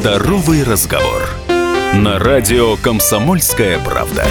Здоровый разговор. На радио «Комсомольская правда».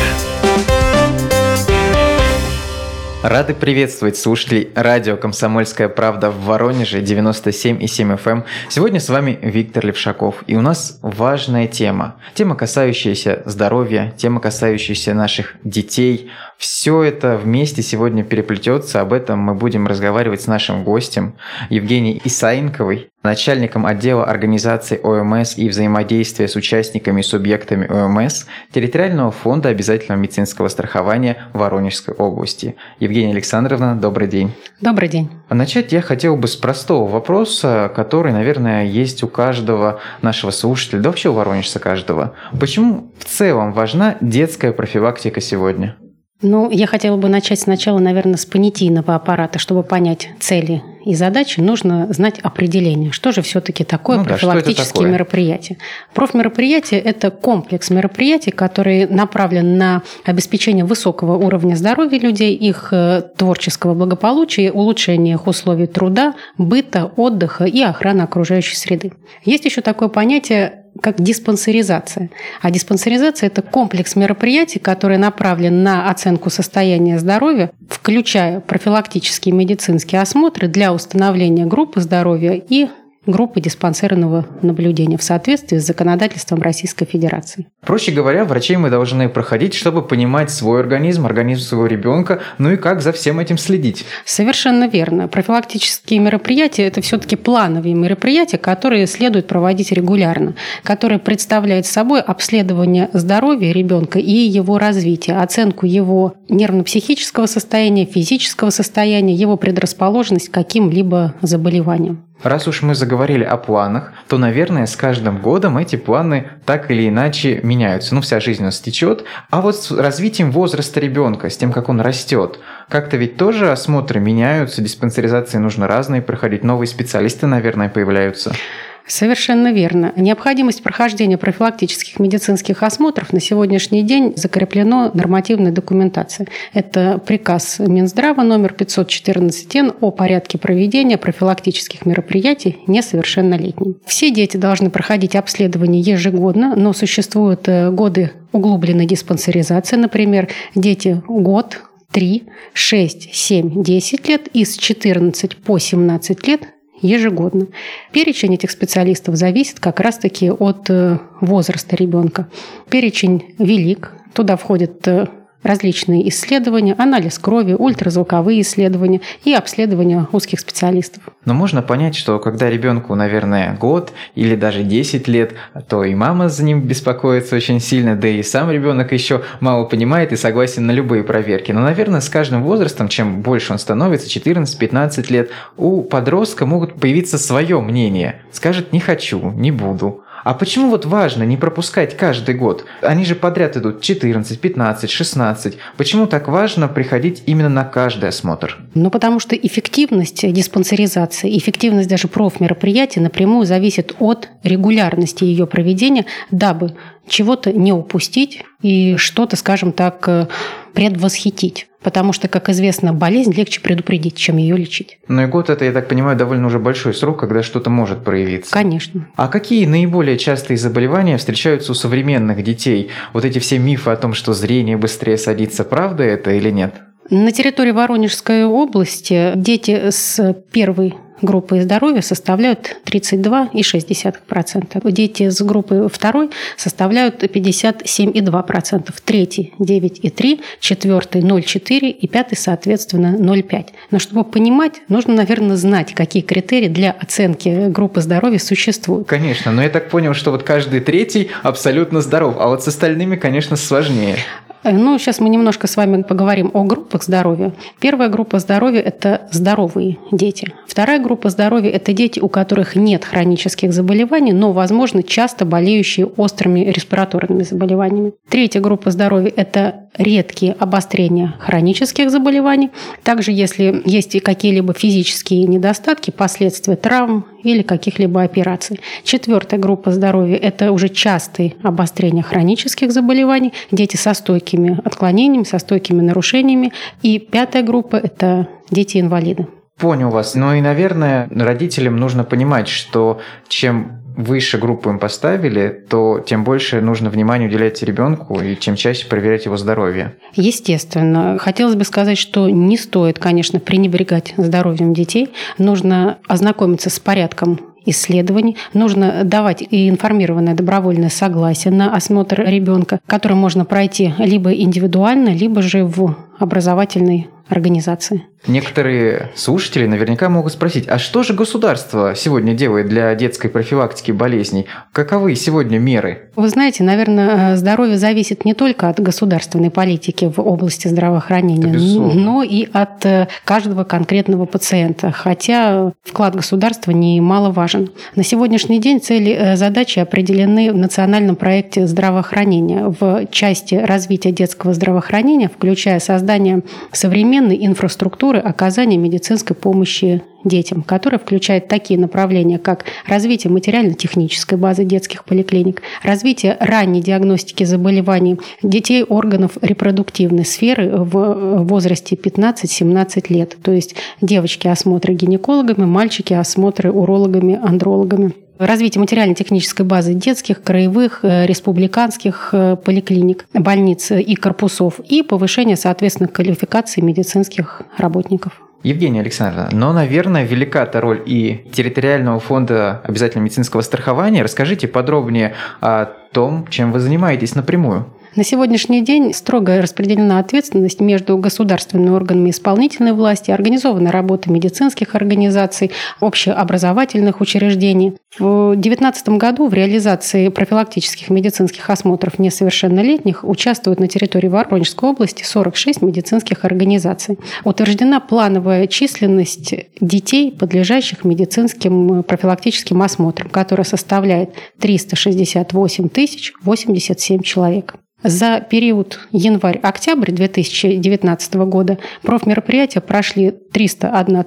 Рады приветствовать слушателей радио «Комсомольская правда» в Воронеже 97,7 FM. Эм. Сегодня с вами Виктор Левшаков. И у нас важная тема. Тема, касающаяся здоровья, тема, касающаяся наших детей. Все это вместе сегодня переплетется. Об этом мы будем разговаривать с нашим гостем Евгенией Исаенковой, начальником отдела организации ОМС и взаимодействия с участниками и субъектами ОМС территориального фонда обязательного медицинского страхования Воронежской области. Евгения Александровна, добрый день. Добрый день. Начать я хотел бы с простого вопроса, который, наверное, есть у каждого нашего слушателя, да вообще у воронежца каждого. Почему в целом важна детская профилактика сегодня? Ну, я хотела бы начать сначала, наверное, с понятийного аппарата. Чтобы понять цели и задачи, нужно знать определение. Что же все-таки такое ну, профилактические да, такое? мероприятия? Профмероприятие – это комплекс мероприятий, который направлен на обеспечение высокого уровня здоровья людей, их э, творческого благополучия, улучшение их условий труда, быта, отдыха и охраны окружающей среды. Есть еще такое понятие как диспансеризация. А диспансеризация – это комплекс мероприятий, который направлен на оценку состояния здоровья, включая профилактические медицинские осмотры для установления группы здоровья и группы диспансерного наблюдения в соответствии с законодательством Российской Федерации. Проще говоря, врачей мы должны проходить, чтобы понимать свой организм, организм своего ребенка, ну и как за всем этим следить. Совершенно верно. Профилактические мероприятия – это все-таки плановые мероприятия, которые следует проводить регулярно, которые представляют собой обследование здоровья ребенка и его развития, оценку его нервно-психического состояния, физического состояния, его предрасположенность к каким-либо заболеваниям. Раз уж мы заговорили о планах, то, наверное, с каждым годом эти планы так или иначе меняются. Ну, вся жизнь у нас течет. А вот с развитием возраста ребенка, с тем, как он растет, как-то ведь тоже осмотры меняются, диспансеризации нужно разные проходить, новые специалисты, наверное, появляются. Совершенно верно. Необходимость прохождения профилактических медицинских осмотров на сегодняшний день закреплено нормативной документацией. Это приказ Минздрава номер 514Н о порядке проведения профилактических мероприятий несовершеннолетним. Все дети должны проходить обследование ежегодно, но существуют э, годы углубленной диспансеризации. Например, дети год, 3, 6, 7, 10 лет и с 14 по 17 лет ежегодно. Перечень этих специалистов зависит как раз-таки от э, возраста ребенка. Перечень велик. Туда входят э, различные исследования, анализ крови, ультразвуковые исследования и обследование узких специалистов. Но можно понять, что когда ребенку, наверное, год или даже 10 лет, то и мама за ним беспокоится очень сильно, да и сам ребенок еще мало понимает и согласен на любые проверки. Но, наверное, с каждым возрастом, чем больше он становится, 14-15 лет, у подростка могут появиться свое мнение. Скажет «не хочу», «не буду». А почему вот важно не пропускать каждый год? Они же подряд идут 14, 15, 16. Почему так важно приходить именно на каждый осмотр? Ну, потому что эффективность диспансеризации, эффективность даже профмероприятия напрямую зависит от регулярности ее проведения, дабы чего-то не упустить и что-то, скажем так, предвосхитить. Потому что, как известно, болезнь легче предупредить, чем ее лечить. Ну и год это, я так понимаю, довольно уже большой срок, когда что-то может проявиться. Конечно. А какие наиболее частые заболевания встречаются у современных детей? Вот эти все мифы о том, что зрение быстрее садится, правда это или нет? На территории Воронежской области дети с первой группы здоровья составляют 32,6%. Дети с группы второй составляют 57,2%. Третий – 9,3%, четвертый – 0,4% и пятый, соответственно, 0,5%. Но чтобы понимать, нужно, наверное, знать, какие критерии для оценки группы здоровья существуют. Конечно, но я так понял, что вот каждый третий абсолютно здоров, а вот с остальными, конечно, сложнее. Э, ну, сейчас мы немножко с вами поговорим о группах здоровья. Первая группа здоровья – это здоровые дети. Вторая группа здоровья – это дети, у которых нет хронических заболеваний, но, возможно, часто болеющие острыми респираторными заболеваниями. Третья группа здоровья – это редкие обострения хронических заболеваний. Также, если есть какие-либо физические недостатки, последствия травм или каких-либо операций. Четвертая группа здоровья – это уже частые обострения хронических заболеваний, дети со стойкими отклонениями, со стойкими нарушениями. И пятая группа – это дети-инвалиды. Понял вас. Ну и, наверное, родителям нужно понимать, что чем выше группу им поставили, то тем больше нужно внимания уделять ребенку и чем чаще проверять его здоровье. Естественно. Хотелось бы сказать, что не стоит, конечно, пренебрегать здоровьем детей. Нужно ознакомиться с порядком исследований. Нужно давать и информированное добровольное согласие на осмотр ребенка, который можно пройти либо индивидуально, либо же в образовательной организации. Некоторые слушатели наверняка могут спросить, а что же государство сегодня делает для детской профилактики болезней? Каковы сегодня меры? Вы знаете, наверное, здоровье зависит не только от государственной политики в области здравоохранения, но и от э, каждого конкретного пациента. Хотя вклад государства немаловажен. На сегодняшний день цели э, задачи определены в национальном проекте здравоохранения в части развития детского здравоохранения, включая создание современной инфраструктуры структуры оказания медицинской помощи детям, которая включает такие направления, как развитие материально-технической базы детских поликлиник, развитие ранней диагностики заболеваний детей органов репродуктивной сферы в возрасте 15-17 лет, то есть девочки осмотры гинекологами, мальчики осмотры урологами, андрологами развитие материально-технической базы детских, краевых, э, республиканских э, поликлиник, больниц и корпусов и повышение, соответственно, квалификации медицинских работников. Евгения Александровна, но, наверное, велика-то роль и территориального фонда обязательного медицинского страхования. Расскажите подробнее о том, чем вы занимаетесь напрямую. На сегодняшний день строго распределена ответственность между государственными органами исполнительной власти, организованной работой медицинских организаций, общеобразовательных учреждений. В 2019 году в реализации профилактических медицинских осмотров несовершеннолетних участвуют на территории Воронежской области 46 медицинских организаций. Утверждена плановая численность детей, подлежащих медицинским профилактическим осмотрам, которая составляет 368 тысяч 87 человек. За период январь-октябрь 2019 года профмероприятия прошли 301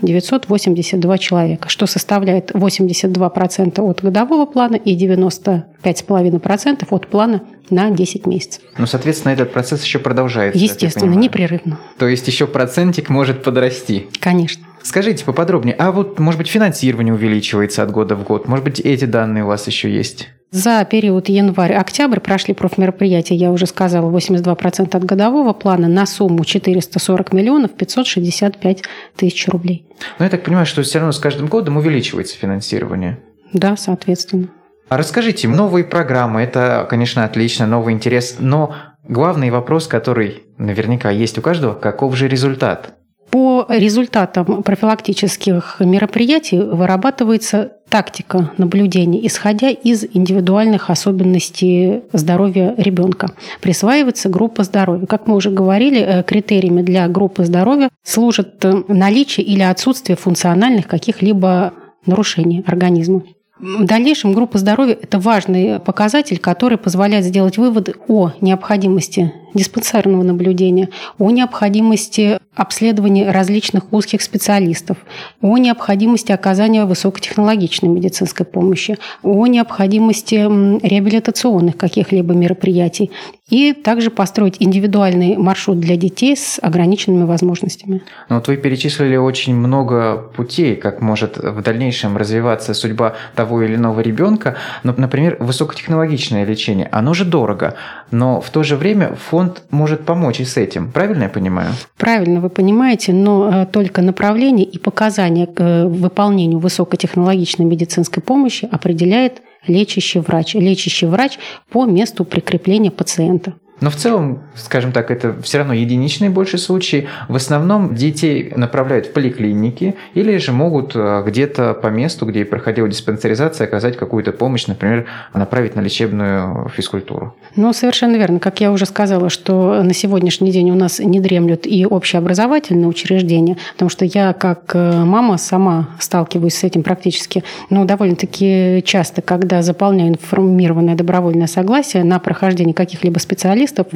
982 человека, что составляет 82% от годового плана и 95,5% от плана на 10 месяцев. Ну, соответственно, этот процесс еще продолжается. Естественно, непрерывно. То есть еще процентик может подрасти. Конечно. Скажите поподробнее, а вот, может быть, финансирование увеличивается от года в год? Может быть, эти данные у вас еще есть? За период январь-октябрь прошли профмероприятия, я уже сказала, 82% от годового плана на сумму 440 миллионов 565 тысяч рублей. Но я так понимаю, что все равно с каждым годом увеличивается финансирование. Да, соответственно. А расскажите, новые программы, это, конечно, отлично, новый интерес, но главный вопрос, который наверняка есть у каждого, каков же результат? По результатам профилактических мероприятий вырабатывается тактика наблюдения, исходя из индивидуальных особенностей здоровья ребенка. Присваивается группа здоровья. Как мы уже говорили, э, критериями для группы здоровья служат э, наличие или отсутствие функциональных каких-либо нарушений организма. В дальнейшем группа здоровья – это важный показатель, который позволяет сделать выводы о необходимости диспансерного наблюдения, о необходимости обследования различных узких специалистов, о необходимости оказания высокотехнологичной медицинской помощи, о необходимости реабилитационных каких-либо мероприятий и также построить индивидуальный маршрут для детей с ограниченными возможностями. Ну вот вы перечислили очень много путей, как может в дальнейшем развиваться судьба того или иного ребенка. Но, например, высокотехнологичное лечение, оно же дорого, но в то же время фонд фонд может помочь и с этим. Правильно я понимаю? Правильно вы понимаете, но э, только направление и показания к э, выполнению высокотехнологичной медицинской помощи определяет лечащий врач. Лечащий врач по месту прикрепления пациента. Но в целом, скажем так, это все равно единичные больше случаи. В основном детей направляют в поликлиники или же могут э, где-то по месту, где проходила диспансеризация, оказать какую-то помощь, например, направить на лечебную физкультуру. Ну, совершенно верно. Как я уже сказала, что на сегодняшний день у нас не дремлют и общеобразовательные учреждения, потому что я как э, мама сама сталкиваюсь с этим практически, ну, довольно-таки часто, когда заполняю информированное добровольное согласие на прохождение каких-либо специалистов, специалистов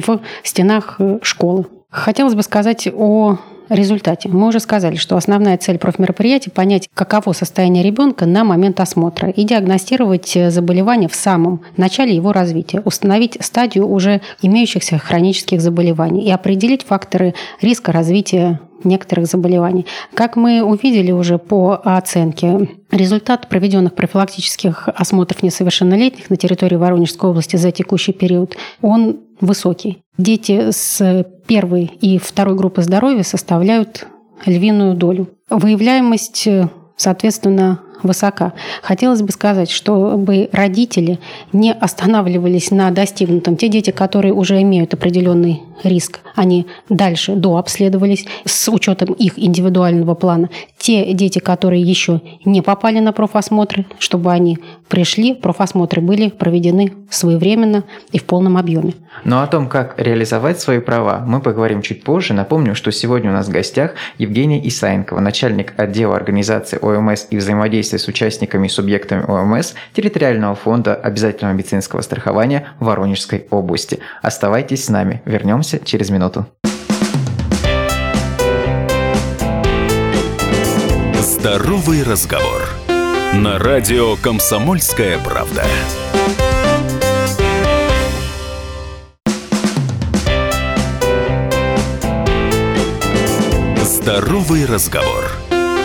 в стенах э, школы. Хотелось бы сказать о результате. Мы уже сказали, что основная цель профмероприятия – понять, каково состояние ребенка на момент осмотра и диагностировать э, заболевание в самом начале его развития, установить стадию уже имеющихся хронических заболеваний и определить факторы риска развития некоторых заболеваний. Как мы увидели уже по оценке результат проведенных профилактических осмотров несовершеннолетних на территории Воронежской области за текущий период, он высокий. Дети с первой и второй группы здоровья составляют львиную долю. Выявляемость, соответственно, высока. Хотелось бы сказать, чтобы родители не останавливались на достигнутом. Те дети, которые уже имеют определенный риск, они дальше дообследовались с учетом их индивидуального плана. Те дети, которые еще не попали на профосмотры, чтобы они пришли, профосмотры были проведены своевременно и в полном объеме. Но о том, как реализовать свои права, мы поговорим чуть позже. Напомню, что сегодня у нас в гостях Евгения Исаенкова, начальник отдела организации ОМС и взаимодействия с участниками и субъектами ОМС территориального фонда обязательного медицинского страхования Воронежской области. Оставайтесь с нами. Вернемся через минуту. Здоровый разговор. На радио «Комсомольская правда». Здоровый разговор.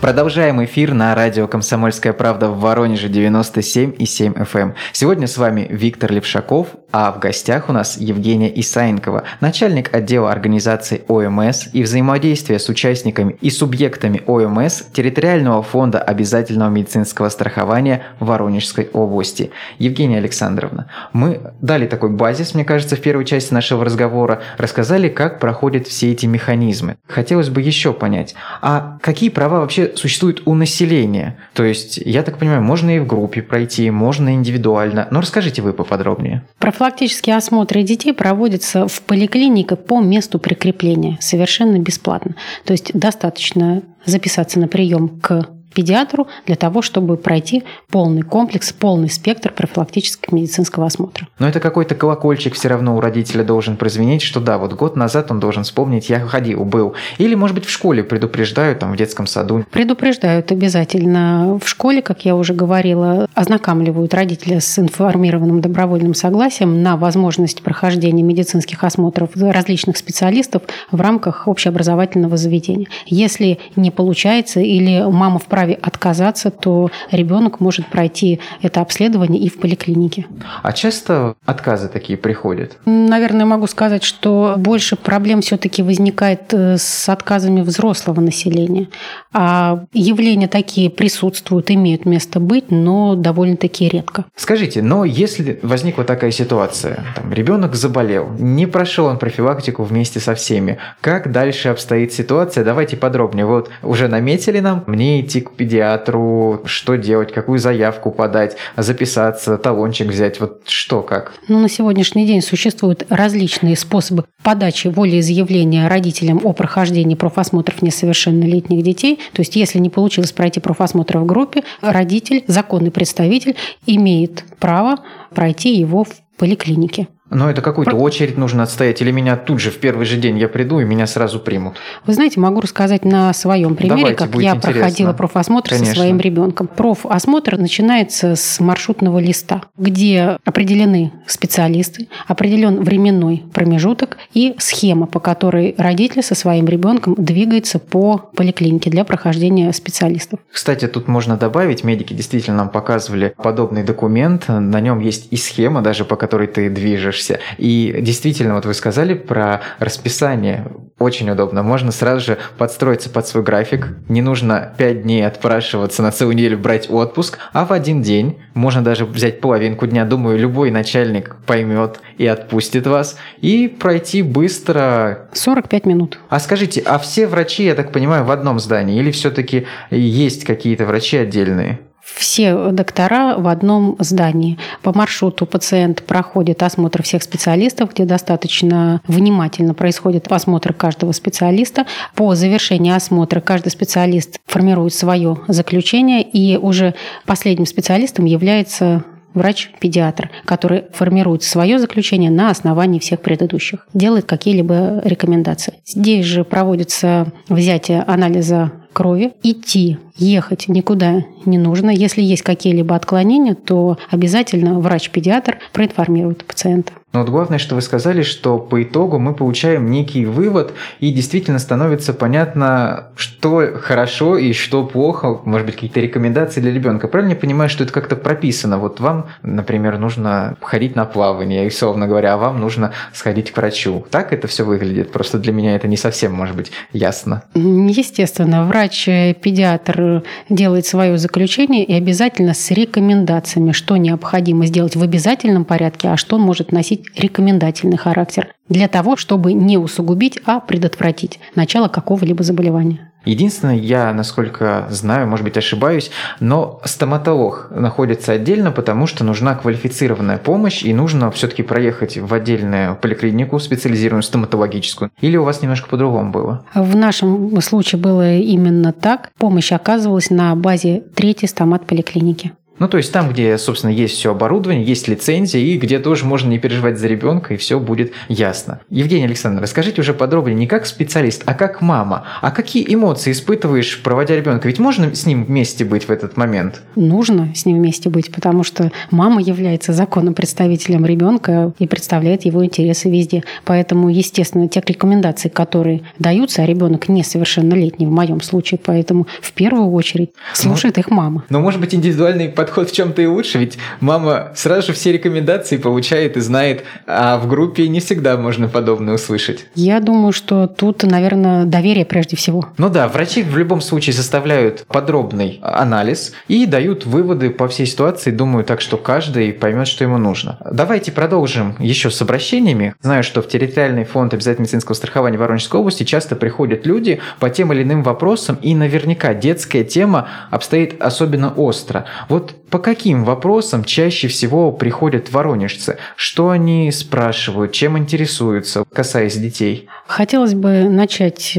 Продолжаем эфир на радио «Комсомольская правда» в Воронеже 97 и 7 FM. Эм. Сегодня с вами Виктор Левшаков, а в гостях у нас Евгения Исаенкова, начальник отдела организации ОМС и взаимодействия с участниками и субъектами ОМС территориального фонда обязательного медицинского страхования Воронежской области. Евгения Александровна, мы дали такой базис, мне кажется, в первой части нашего разговора, рассказали, как проходят все эти механизмы. Хотелось бы еще понять, а какие права вообще существует у населения. То есть, я так понимаю, можно и в группе пройти, можно индивидуально. Но расскажите вы поподробнее. Профилактические осмотры детей проводятся в поликлинике по месту прикрепления совершенно бесплатно. То есть достаточно записаться на прием к педиатру для того, чтобы пройти полный комплекс, полный спектр профилактического медицинского осмотра. Но это какой-то колокольчик все равно у родителя должен прозвенеть, что да, вот год назад он должен вспомнить, я ходил, был. Или, может быть, в школе предупреждают, там, в детском саду. Предупреждают обязательно. В школе, как я уже говорила, ознакомливают родителя с информированным добровольным согласием на возможность прохождения медицинских осмотров различных специалистов в рамках общеобразовательного заведения. Если не получается или мама вправе вправе отказаться, то ребенок может пройти это обследование и в поликлинике. А часто отказы такие приходят? Наверное, могу сказать, что больше проблем все-таки возникает э, с отказами взрослого населения. А явления такие присутствуют, имеют место быть, но довольно-таки редко. Скажите, но если возникла такая ситуация, там, ребенок заболел, не прошел он профилактику вместе со всеми, как дальше обстоит ситуация? Давайте подробнее. Вот уже наметили нам, мне идти к педиатру, что делать, какую заявку подать, записаться, талончик взять, вот что, как? Ну, на сегодняшний день существуют различные способы подачи волеизъявления родителям о прохождении профосмотров несовершеннолетних детей. То есть, если не получилось пройти профосмотр в группе, родитель, законный представитель имеет право пройти его в поликлинике. Но это какую-то Про... очередь нужно отстоять, или меня тут же в первый же день я приду и меня сразу примут? Вы знаете, могу рассказать на своем примере, Давайте, как я интересно. проходила профосмотр Конечно. со своим ребенком. Профосмотр начинается с маршрутного листа, где определены специалисты, определен временной промежуток и схема, по которой родитель со своим ребенком двигается по поликлинике для прохождения специалистов. Кстати, тут можно добавить, медики действительно нам показывали подобный документ, на нем есть и схема даже, по которой ты движешь движешься. И действительно, вот вы сказали про расписание. Очень удобно. Можно сразу же подстроиться под свой график. Не нужно 5 дней отпрашиваться на целую неделю брать отпуск, а в один день можно даже взять половинку дня. Думаю, любой начальник поймет и отпустит вас. И пройти быстро. 45 минут. А скажите, а все врачи, я так понимаю, в одном здании? Или все-таки есть какие-то врачи отдельные? Все доктора в одном здании. По маршруту пациент проходит осмотр всех специалистов, где достаточно внимательно происходит осмотр каждого специалиста. По завершении осмотра каждый специалист формирует свое заключение, и уже последним специалистом является врач-педиатр, который формирует свое заключение на основании всех предыдущих, делает какие-либо рекомендации. Здесь же проводится взятие анализа крови, идти ехать никуда не нужно. Если есть какие-либо отклонения, то обязательно врач-педиатр проинформирует пациента. Но вот главное, что вы сказали, что по итогу мы получаем некий вывод, и действительно становится понятно, что хорошо и что плохо, может быть, какие-то рекомендации для ребенка. Правильно я понимаю, что это как-то прописано? Вот вам, например, нужно ходить на плавание, и, условно говоря, а вам нужно сходить к врачу. Так это все выглядит? Просто для меня это не совсем, может быть, ясно. Естественно, врач-педиатр делает свое заключение и обязательно с рекомендациями, что необходимо сделать в обязательном порядке, а что может носить рекомендательный характер для того, чтобы не усугубить, а предотвратить начало какого-либо заболевания. Единственное, я, насколько знаю, может быть, ошибаюсь, но стоматолог находится отдельно, потому что нужна квалифицированная помощь, и нужно все-таки проехать в отдельную поликлинику, специализированную стоматологическую. Или у вас немножко по-другому было? В нашем случае было именно так. Помощь оказывалась на базе третьей стомат-поликлиники. Ну, то есть там, где, собственно, есть все оборудование, есть лицензия, и где тоже можно не переживать за ребенка, и все будет ясно. Евгений Александрович, расскажите уже подробнее, не как специалист, а как мама. А какие эмоции испытываешь, проводя ребенка? Ведь можно с ним вместе быть в этот момент? Нужно с ним вместе быть, потому что мама является законным представителем ребенка и представляет его интересы везде. Поэтому, естественно, те рекомендации, которые даются, а ребенок несовершеннолетний в моем случае, поэтому в первую очередь слушает но, их мама. Но, может быть, индивидуальный подход подход в чем-то и лучше, ведь мама сразу же все рекомендации получает и знает, а в группе не всегда можно подобное услышать. Я думаю, что тут, наверное, доверие прежде всего. Ну да, врачи в любом случае составляют подробный анализ и дают выводы по всей ситуации, думаю, так что каждый поймет, что ему нужно. Давайте продолжим еще с обращениями. Знаю, что в территориальный фонд обязательного медицинского страхования Воронежской области часто приходят люди по тем или иным вопросам, и наверняка детская тема обстоит особенно остро. Вот по каким вопросам чаще всего приходят воронежцы? Что они спрашивают, чем интересуются, касаясь детей? Хотелось бы начать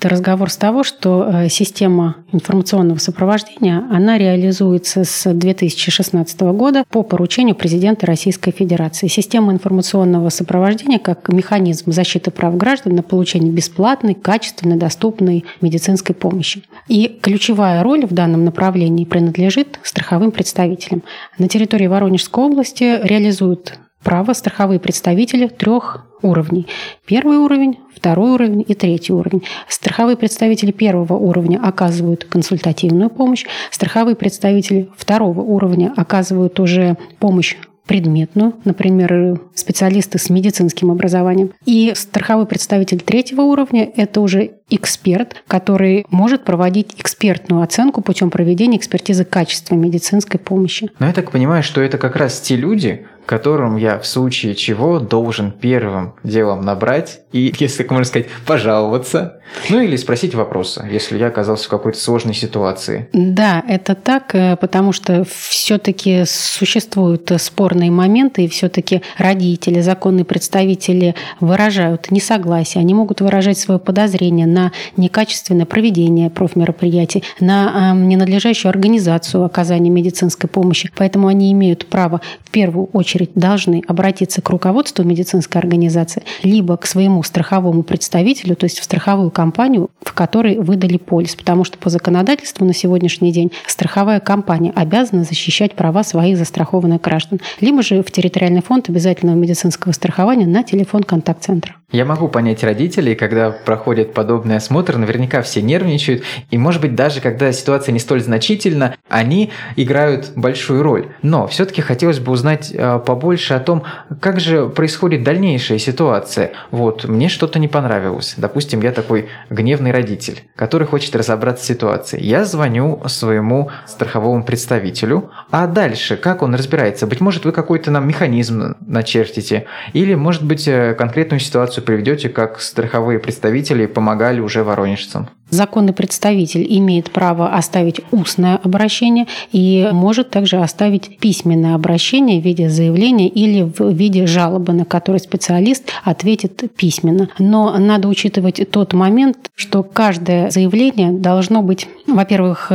этот разговор с того, что э, система информационного сопровождения, она реализуется с 2016 года по поручению президента Российской Федерации. Система информационного сопровождения как механизм защиты прав граждан на получение бесплатной, качественной, доступной медицинской помощи. И ключевая роль в данном направлении принадлежит страховым представителям. На территории Воронежской области реализуют право страховые представители трех уровней. Первый уровень, второй уровень и третий уровень. Страховые представители первого уровня оказывают консультативную помощь, страховые представители второго уровня оказывают уже помощь предметную, например, специалисты с медицинским образованием. И страховой представитель третьего уровня – это уже эксперт, который может проводить экспертную оценку путем проведения экспертизы качества медицинской помощи. Но я так понимаю, что это как раз те люди, которым я в случае чего должен первым делом набрать и, если как можно сказать, пожаловаться, ну или спросить вопросы, если я оказался в какой-то сложной ситуации. Да, это так, э, потому что все-таки существуют спорные моменты, и все-таки родители, законные представители выражают несогласие, они могут выражать свое подозрение на некачественное проведение профмероприятий, на ненадлежащую организацию оказания медицинской помощи. Поэтому они имеют право в первую очередь очередь должны обратиться к руководству медицинской организации, либо к своему страховому представителю, то есть в страховую компанию, в которой выдали полис. Потому что по законодательству на сегодняшний день страховая компания обязана защищать права своих застрахованных граждан. Либо же в территориальный фонд обязательного медицинского страхования на телефон контакт-центра. Я могу понять родителей, когда проходят подобный осмотр, наверняка все нервничают, и может быть даже когда ситуация не столь значительна, они играют большую роль. Но все-таки хотелось бы узнать э, побольше о том, как же происходит дальнейшая ситуация. Вот, мне что-то не понравилось. Допустим, я такой гневный родитель, который хочет разобраться в ситуации. Я звоню своему страховому представителю, а дальше как он разбирается? Быть может, вы какой-то нам механизм начертите, или, может быть, э, конкретную ситуацию приведете, как страховые представители помогали уже воронежцам? Законный представитель имеет право оставить устное обращение и может также оставить письменное обращение в виде заявления или в виде жалобы, на который специалист ответит письменно. Но надо учитывать тот момент, что каждое заявление должно быть, во-первых,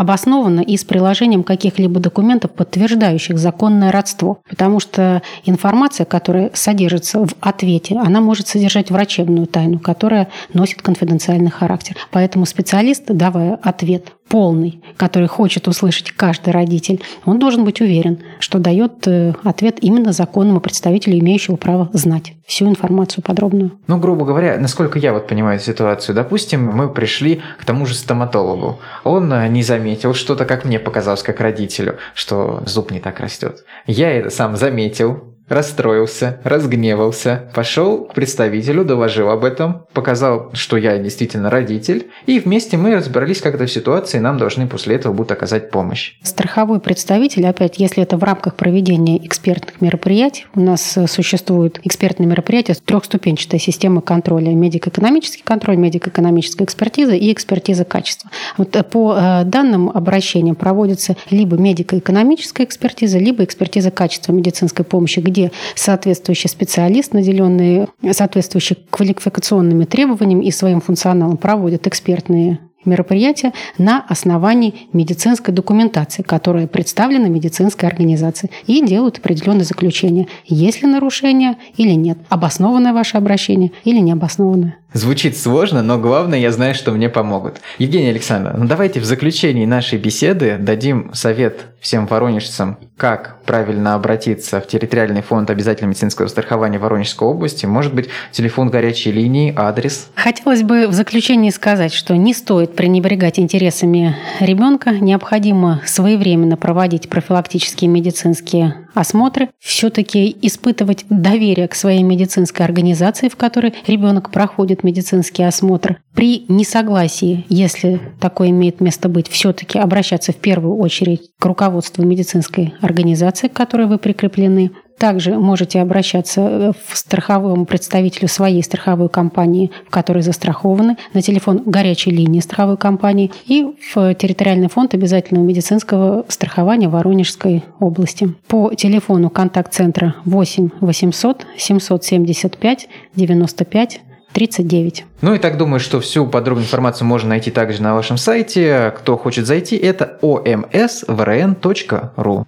обоснованно и с приложением каких-либо документов, подтверждающих законное родство. Потому что информация, которая содержится в ответе, она может содержать врачебную тайну, которая носит конфиденциальный характер. Поэтому специалист, давая ответ полный, который хочет услышать каждый родитель, он должен быть уверен, что дает э, ответ именно законному представителю, имеющему право знать всю информацию подробную. Ну, грубо говоря, насколько я вот понимаю ситуацию, допустим, мы пришли к тому же стоматологу. Он э, не заметил что-то, как мне показалось, как родителю, что зуб не так растет. Я это сам заметил, расстроился, разгневался, пошел к представителю, доложил об этом, показал, что я действительно родитель, и вместе мы разбирались как-то в ситуации, и нам должны после этого будут оказать помощь. Страховой представитель, опять, если это в рамках проведения экспертных мероприятий, у нас э, существует экспертные мероприятия, трехступенчатая система контроля, медико-экономический контроль, медико-экономическая экспертиза и экспертиза качества. Вот э, по э, данным обращениям проводится либо медико-экономическая экспертиза, либо экспертиза качества медицинской помощи, где где соответствующий специалист, наделенный соответствующими квалификационными требованиями и своим функционалом, проводит экспертные мероприятия на основании медицинской документации, которая представлена медицинской организацией, и делают определенные заключения, есть ли нарушение или нет, обоснованное ваше обращение или необоснованное. Звучит сложно, но главное, я знаю, что мне помогут. Евгений Александровна, ну давайте в заключении нашей беседы дадим совет всем воронежцам, как правильно обратиться в территориальный фонд обязательного медицинского страхования Воронежской области. Может быть, телефон горячей линии, адрес? Хотелось бы в заключении сказать, что не стоит пренебрегать интересами ребенка. Необходимо своевременно проводить профилактические медицинские осмотры, все-таки испытывать доверие к своей медицинской организации, в которой ребенок проходит медицинский осмотр. При несогласии, если такое имеет место быть, все-таки обращаться в первую очередь к руководству медицинской организации, к которой вы прикреплены, также можете обращаться э, в страховому представителю своей страховой компании, в которой застрахованы, на телефон горячей линии страховой компании и в территориальный фонд обязательного медицинского страхования Воронежской области. По телефону контакт-центра 8 800 775 95 39. Ну и так думаю, что всю подробную информацию можно найти также на вашем сайте. Кто хочет зайти, это omsvrn.ru.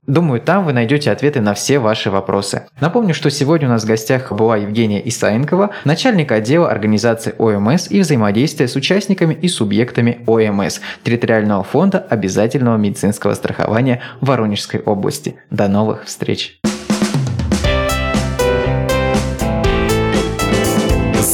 Думаю, там вы найдете ответы на все ваши вопросы. Напомню, что сегодня у нас в гостях была Евгения Исаенкова, начальник отдела организации ОМС и взаимодействия с участниками и субъектами ОМС Территориального фонда обязательного медицинского страхования Воронежской области. До новых встреч!